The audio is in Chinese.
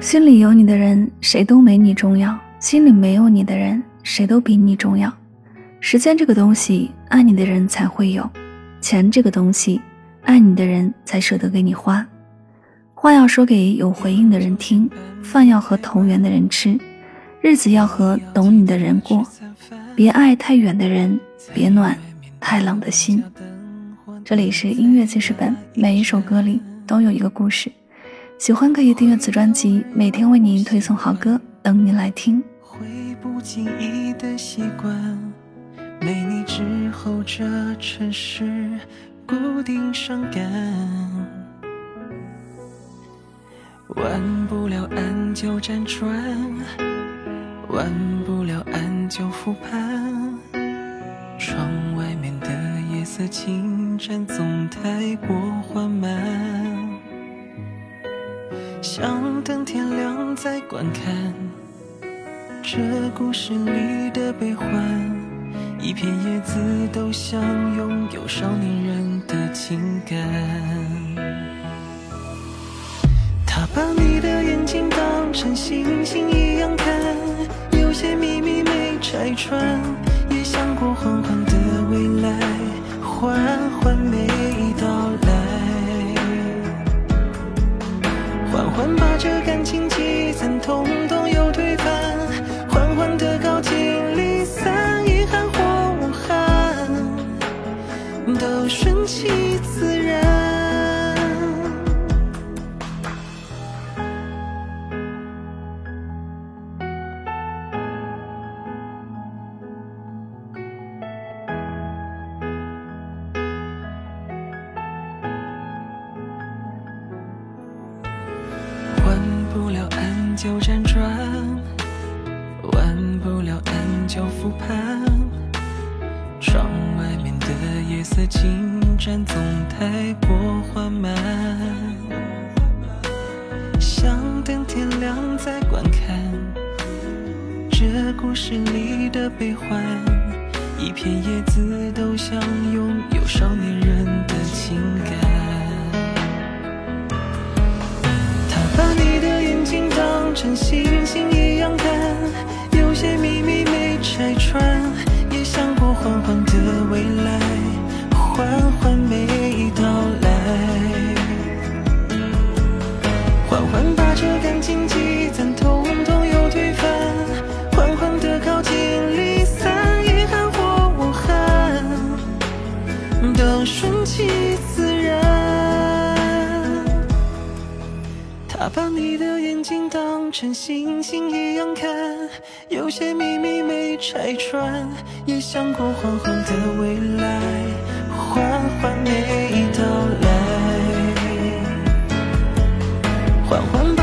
心里有你的人，谁都没你重要；心里没有你的人，谁都比你重要。时间这个东西，爱你的人才会有；钱这个东西，爱你的人才舍得给你花。话要说给有回应的人听，饭要和投缘的人吃，日子要和懂你的人过。别爱太远的人，别暖太冷的心。这里是音乐记事本，每一首歌里都有一个故事。喜欢可以订阅此专辑，每天为您推送好歌，等你来听。会不经意的习惯，没你之后这城市固定伤感。弯不了安就辗转，弯不了安就复盘。窗外面的夜色侵占，总太过缓慢。想等天亮再观看这故事里的悲欢，一片叶子都想拥有少年人的情感。他把你的眼睛当成星星一样看，有些秘密没拆穿，就辗转，弯不了岸就复盘。窗外面的夜色进展总太过缓慢，想等天亮再观看这故事里的悲欢。一片叶子都想拥当成星星一样看，有些秘密没拆穿，也想过缓缓的未来，缓缓没到来，缓缓把这感情积攒，统统又推翻，缓缓的靠近，离散，遗憾或无憾，都顺其把你的眼睛当成星星一样看，有些秘密没拆穿，也想过缓缓的未来，缓缓没到来，缓缓